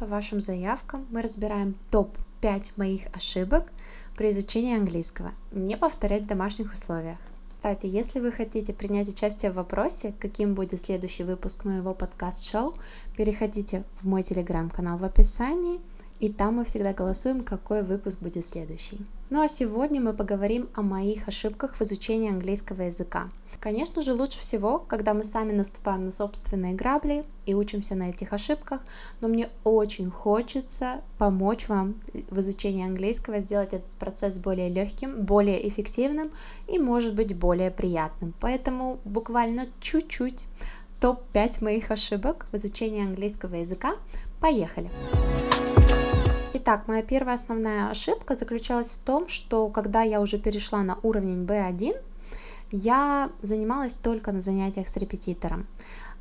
по вашим заявкам мы разбираем топ-5 моих ошибок при изучении английского. Не повторять в домашних условиях. Кстати, если вы хотите принять участие в вопросе, каким будет следующий выпуск моего подкаст-шоу, переходите в мой телеграм-канал в описании, и там мы всегда голосуем, какой выпуск будет следующий. Ну а сегодня мы поговорим о моих ошибках в изучении английского языка. Конечно же, лучше всего, когда мы сами наступаем на собственные грабли и учимся на этих ошибках, но мне очень хочется помочь вам в изучении английского, сделать этот процесс более легким, более эффективным и, может быть, более приятным. Поэтому буквально чуть-чуть топ-5 моих ошибок в изучении английского языка. Поехали! Итак, моя первая основная ошибка заключалась в том, что когда я уже перешла на уровень B1, я занималась только на занятиях с репетитором.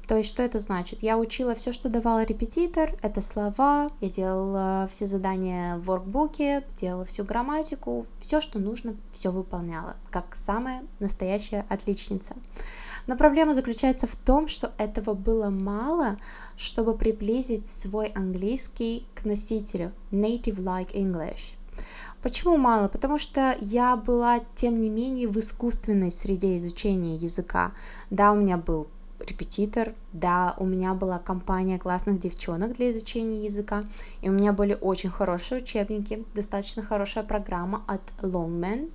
То есть, что это значит? Я учила все, что давала репетитор, это слова, я делала все задания в воркбуке, делала всю грамматику, все, что нужно, все выполняла, как самая настоящая отличница. Но проблема заключается в том, что этого было мало, чтобы приблизить свой английский к носителю native-like English. Почему мало? Потому что я была, тем не менее, в искусственной среде изучения языка. Да, у меня был репетитор, да, у меня была компания классных девчонок для изучения языка, и у меня были очень хорошие учебники, достаточно хорошая программа от Longman,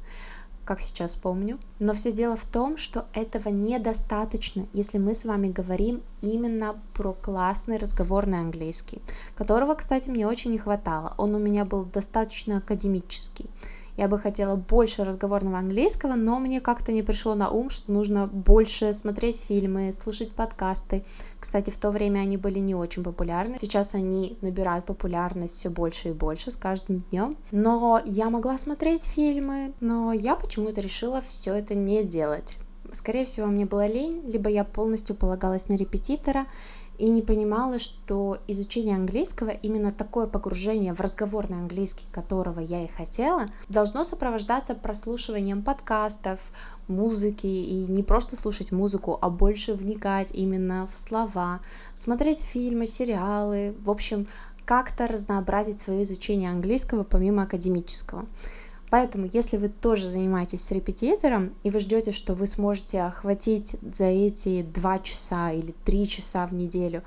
как сейчас помню. Но все дело в том, что этого недостаточно, если мы с вами говорим именно про классный разговорный английский, которого, кстати, мне очень не хватало. Он у меня был достаточно академический. Я бы хотела больше разговорного английского, но мне как-то не пришло на ум, что нужно больше смотреть фильмы, слушать подкасты. Кстати, в то время они были не очень популярны. Сейчас они набирают популярность все больше и больше с каждым днем. Но я могла смотреть фильмы, но я почему-то решила все это не делать. Скорее всего, мне было лень, либо я полностью полагалась на репетитора, и не понимала, что изучение английского, именно такое погружение в разговорный английский, которого я и хотела, должно сопровождаться прослушиванием подкастов, музыки, и не просто слушать музыку, а больше вникать именно в слова, смотреть фильмы, сериалы, в общем, как-то разнообразить свое изучение английского помимо академического. Поэтому, если вы тоже занимаетесь с репетитором, и вы ждете, что вы сможете охватить за эти два часа или три часа в неделю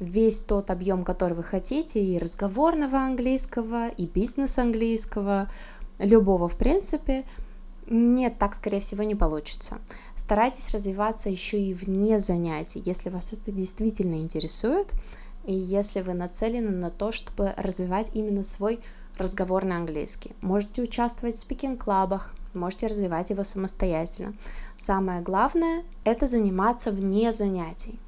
весь тот объем, который вы хотите, и разговорного английского, и бизнес-английского, любого в принципе, нет, так, скорее всего, не получится. Старайтесь развиваться еще и вне занятий, если вас это действительно интересует, и если вы нацелены на то, чтобы развивать именно свой разговорный английский. Можете участвовать в спикинг-клабах, можете развивать его самостоятельно. Самое главное – это заниматься вне занятий.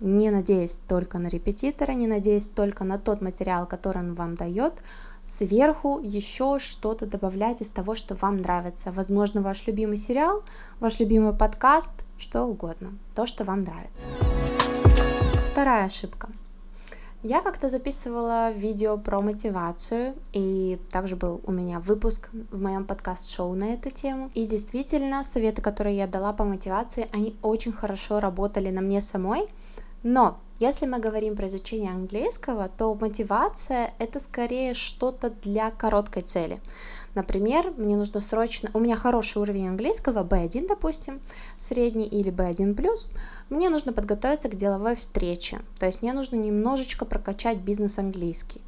Не надеясь только на репетитора, не надеясь только на тот материал, который он вам дает, сверху еще что-то добавлять из того, что вам нравится. Возможно, ваш любимый сериал, ваш любимый подкаст, что угодно, то, что вам нравится. Вторая ошибка – я как-то записывала видео про мотивацию, и также был у меня выпуск в моем подкаст-шоу на эту тему. И действительно, советы, которые я дала по мотивации, они очень хорошо работали на мне самой. Но если мы говорим про изучение английского, то мотивация это скорее что-то для короткой цели. Например, мне нужно срочно, у меня хороший уровень английского, B1, допустим, средний или B1+, мне нужно подготовиться к деловой встрече, то есть мне нужно немножечко прокачать бизнес английский.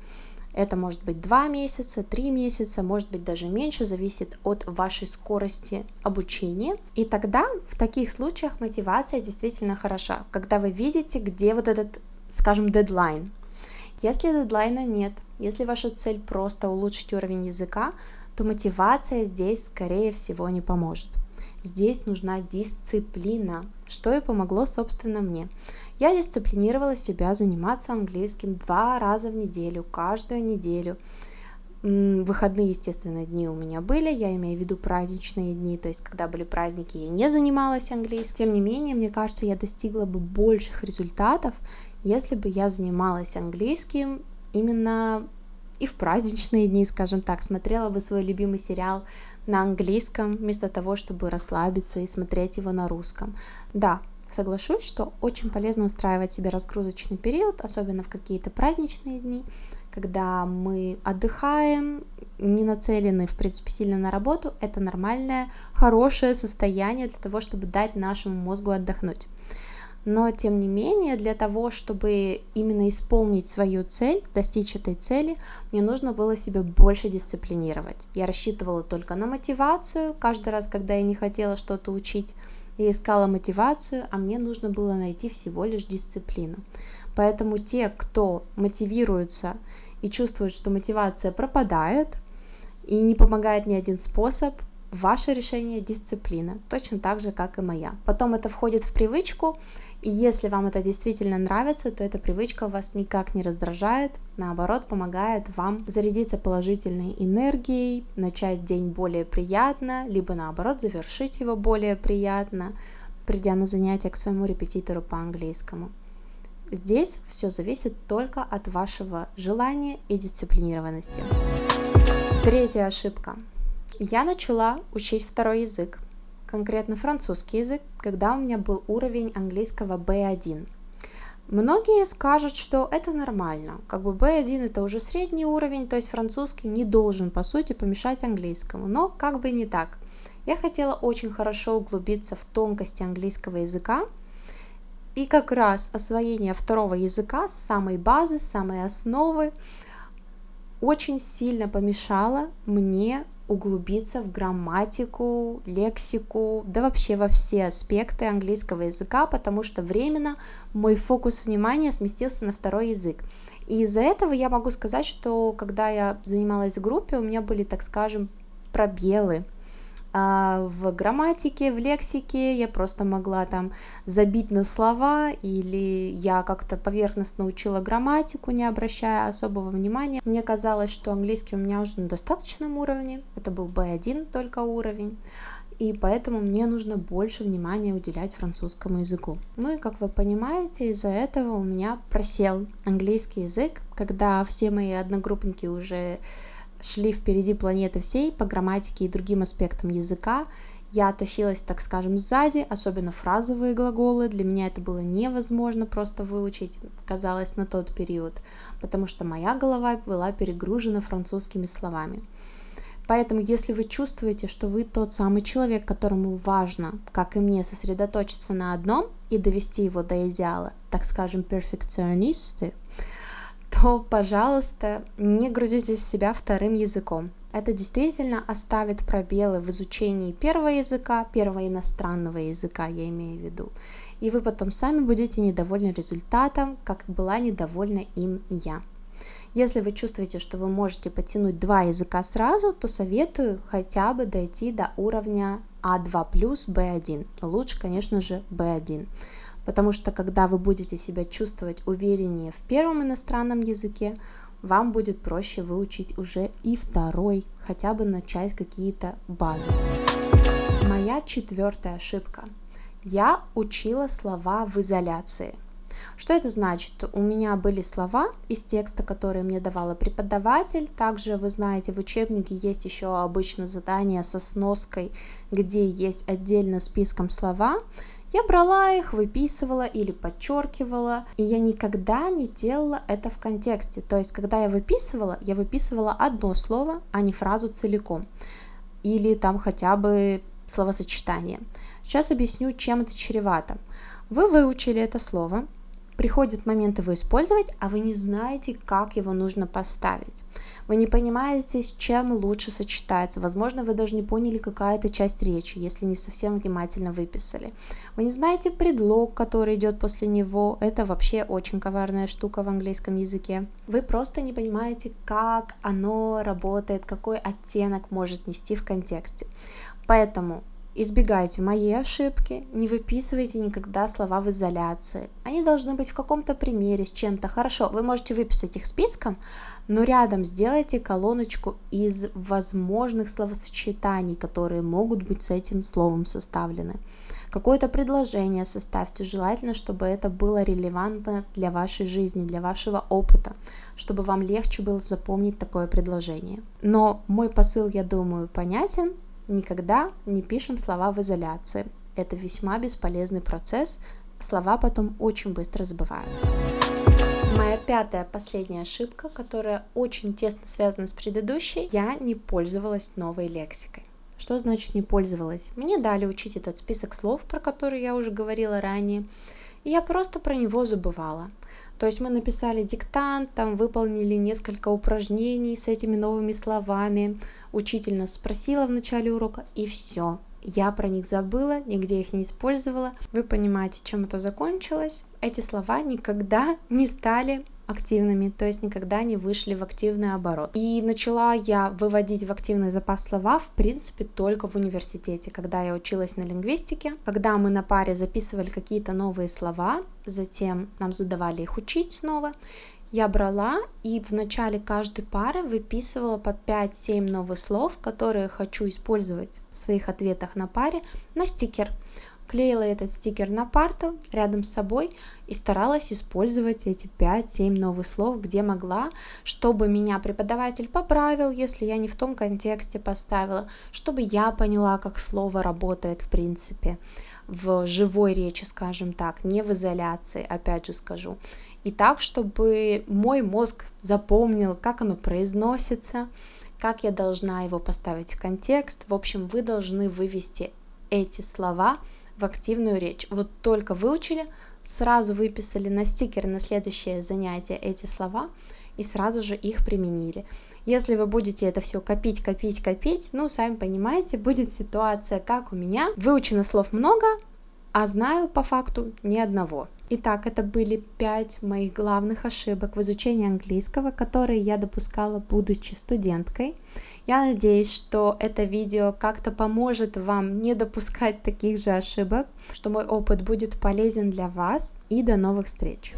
Это может быть 2 месяца, 3 месяца, может быть даже меньше, зависит от вашей скорости обучения. И тогда в таких случаях мотивация действительно хороша, когда вы видите, где вот этот, скажем, дедлайн. Если дедлайна нет, если ваша цель просто улучшить уровень языка, то мотивация здесь, скорее всего, не поможет. Здесь нужна дисциплина, что и помогло, собственно, мне. Я дисциплинировала себя заниматься английским два раза в неделю, каждую неделю. Выходные, естественно, дни у меня были, я имею в виду праздничные дни, то есть когда были праздники, я не занималась английским. Тем не менее, мне кажется, я достигла бы больших результатов, если бы я занималась английским именно и в праздничные дни, скажем так, смотрела бы свой любимый сериал на английском, вместо того, чтобы расслабиться и смотреть его на русском. Да, соглашусь, что очень полезно устраивать себе разгрузочный период, особенно в какие-то праздничные дни, когда мы отдыхаем, не нацелены, в принципе, сильно на работу, это нормальное, хорошее состояние для того, чтобы дать нашему мозгу отдохнуть. Но, тем не менее, для того, чтобы именно исполнить свою цель, достичь этой цели, мне нужно было себя больше дисциплинировать. Я рассчитывала только на мотивацию каждый раз, когда я не хотела что-то учить. Я искала мотивацию, а мне нужно было найти всего лишь дисциплину. Поэтому те, кто мотивируется и чувствует, что мотивация пропадает и не помогает ни один способ, ваше решение дисциплина, точно так же, как и моя. Потом это входит в привычку, и если вам это действительно нравится, то эта привычка вас никак не раздражает, наоборот, помогает вам зарядиться положительной энергией, начать день более приятно, либо наоборот, завершить его более приятно, придя на занятия к своему репетитору по английскому. Здесь все зависит только от вашего желания и дисциплинированности. Третья ошибка. Я начала учить второй язык, конкретно французский язык, когда у меня был уровень английского B1. Многие скажут, что это нормально, как бы B1 это уже средний уровень, то есть французский не должен по сути помешать английскому, но как бы не так. Я хотела очень хорошо углубиться в тонкости английского языка, и как раз освоение второго языка с самой базы, с самой основы очень сильно помешало мне углубиться в грамматику, лексику, да вообще во все аспекты английского языка, потому что временно мой фокус внимания сместился на второй язык. И из-за этого я могу сказать, что когда я занималась в группе, у меня были, так скажем, пробелы в грамматике, в лексике я просто могла там забить на слова, или я как-то поверхностно учила грамматику, не обращая особого внимания. Мне казалось, что английский у меня уже на достаточном уровне, это был B1 только уровень, и поэтому мне нужно больше внимания уделять французскому языку. Ну и как вы понимаете, из-за этого у меня просел английский язык, когда все мои одногруппники уже шли впереди планеты всей по грамматике и другим аспектам языка. Я тащилась, так скажем, сзади, особенно фразовые глаголы. Для меня это было невозможно просто выучить, казалось, на тот период, потому что моя голова была перегружена французскими словами. Поэтому, если вы чувствуете, что вы тот самый человек, которому важно, как и мне, сосредоточиться на одном и довести его до идеала, так скажем, перфекционисты, то, пожалуйста, не грузите в себя вторым языком. Это действительно оставит пробелы в изучении первого языка, первого иностранного языка, я имею в виду. И вы потом сами будете недовольны результатом, как была недовольна им я. Если вы чувствуете, что вы можете потянуть два языка сразу, то советую хотя бы дойти до уровня А2 плюс Б1. Лучше, конечно же, Б1 потому что когда вы будете себя чувствовать увереннее в первом иностранном языке, вам будет проще выучить уже и второй, хотя бы начать какие-то базы. Моя четвертая ошибка. Я учила слова в изоляции. Что это значит? У меня были слова из текста, которые мне давала преподаватель. Также, вы знаете, в учебнике есть еще обычно задание со сноской, где есть отдельно списком слова. Я брала их, выписывала или подчеркивала, и я никогда не делала это в контексте. То есть, когда я выписывала, я выписывала одно слово, а не фразу целиком. Или там хотя бы словосочетание. Сейчас объясню, чем это чревато. Вы выучили это слово, приходит момент его использовать, а вы не знаете, как его нужно поставить. Вы не понимаете, с чем лучше сочетается. Возможно, вы даже не поняли, какая это часть речи, если не совсем внимательно выписали. Вы не знаете предлог, который идет после него. Это вообще очень коварная штука в английском языке. Вы просто не понимаете, как оно работает, какой оттенок может нести в контексте. Поэтому Избегайте моей ошибки, не выписывайте никогда слова в изоляции. Они должны быть в каком-то примере с чем-то. Хорошо, вы можете выписать их списком, но рядом сделайте колоночку из возможных словосочетаний, которые могут быть с этим словом составлены. Какое-то предложение составьте, желательно, чтобы это было релевантно для вашей жизни, для вашего опыта, чтобы вам легче было запомнить такое предложение. Но мой посыл, я думаю, понятен, Никогда не пишем слова в изоляции. Это весьма бесполезный процесс, слова потом очень быстро забываются. Моя пятая, последняя ошибка, которая очень тесно связана с предыдущей, я не пользовалась новой лексикой. Что значит не пользовалась? Мне дали учить этот список слов, про которые я уже говорила ранее, и я просто про него забывала. То есть мы написали диктант, там выполнили несколько упражнений с этими новыми словами, учитель нас спросила в начале урока, и все. Я про них забыла, нигде их не использовала. Вы понимаете, чем это закончилось? Эти слова никогда не стали активными, то есть никогда не вышли в активный оборот. И начала я выводить в активный запас слова, в принципе, только в университете, когда я училась на лингвистике, когда мы на паре записывали какие-то новые слова, затем нам задавали их учить снова, я брала и в начале каждой пары выписывала по 5-7 новых слов, которые хочу использовать в своих ответах на паре, на стикер клеила этот стикер на парту рядом с собой и старалась использовать эти 5-7 новых слов, где могла, чтобы меня преподаватель поправил, если я не в том контексте поставила, чтобы я поняла, как слово работает в принципе в живой речи, скажем так, не в изоляции, опять же скажу. И так, чтобы мой мозг запомнил, как оно произносится, как я должна его поставить в контекст. В общем, вы должны вывести эти слова в активную речь. Вот только выучили, сразу выписали на стикер на следующее занятие эти слова и сразу же их применили. Если вы будете это все копить, копить, копить, ну, сами понимаете, будет ситуация, как у меня. Выучено слов много, а знаю по факту ни одного. Итак, это были пять моих главных ошибок в изучении английского, которые я допускала, будучи студенткой. Я надеюсь, что это видео как-то поможет вам не допускать таких же ошибок, что мой опыт будет полезен для вас и до новых встреч!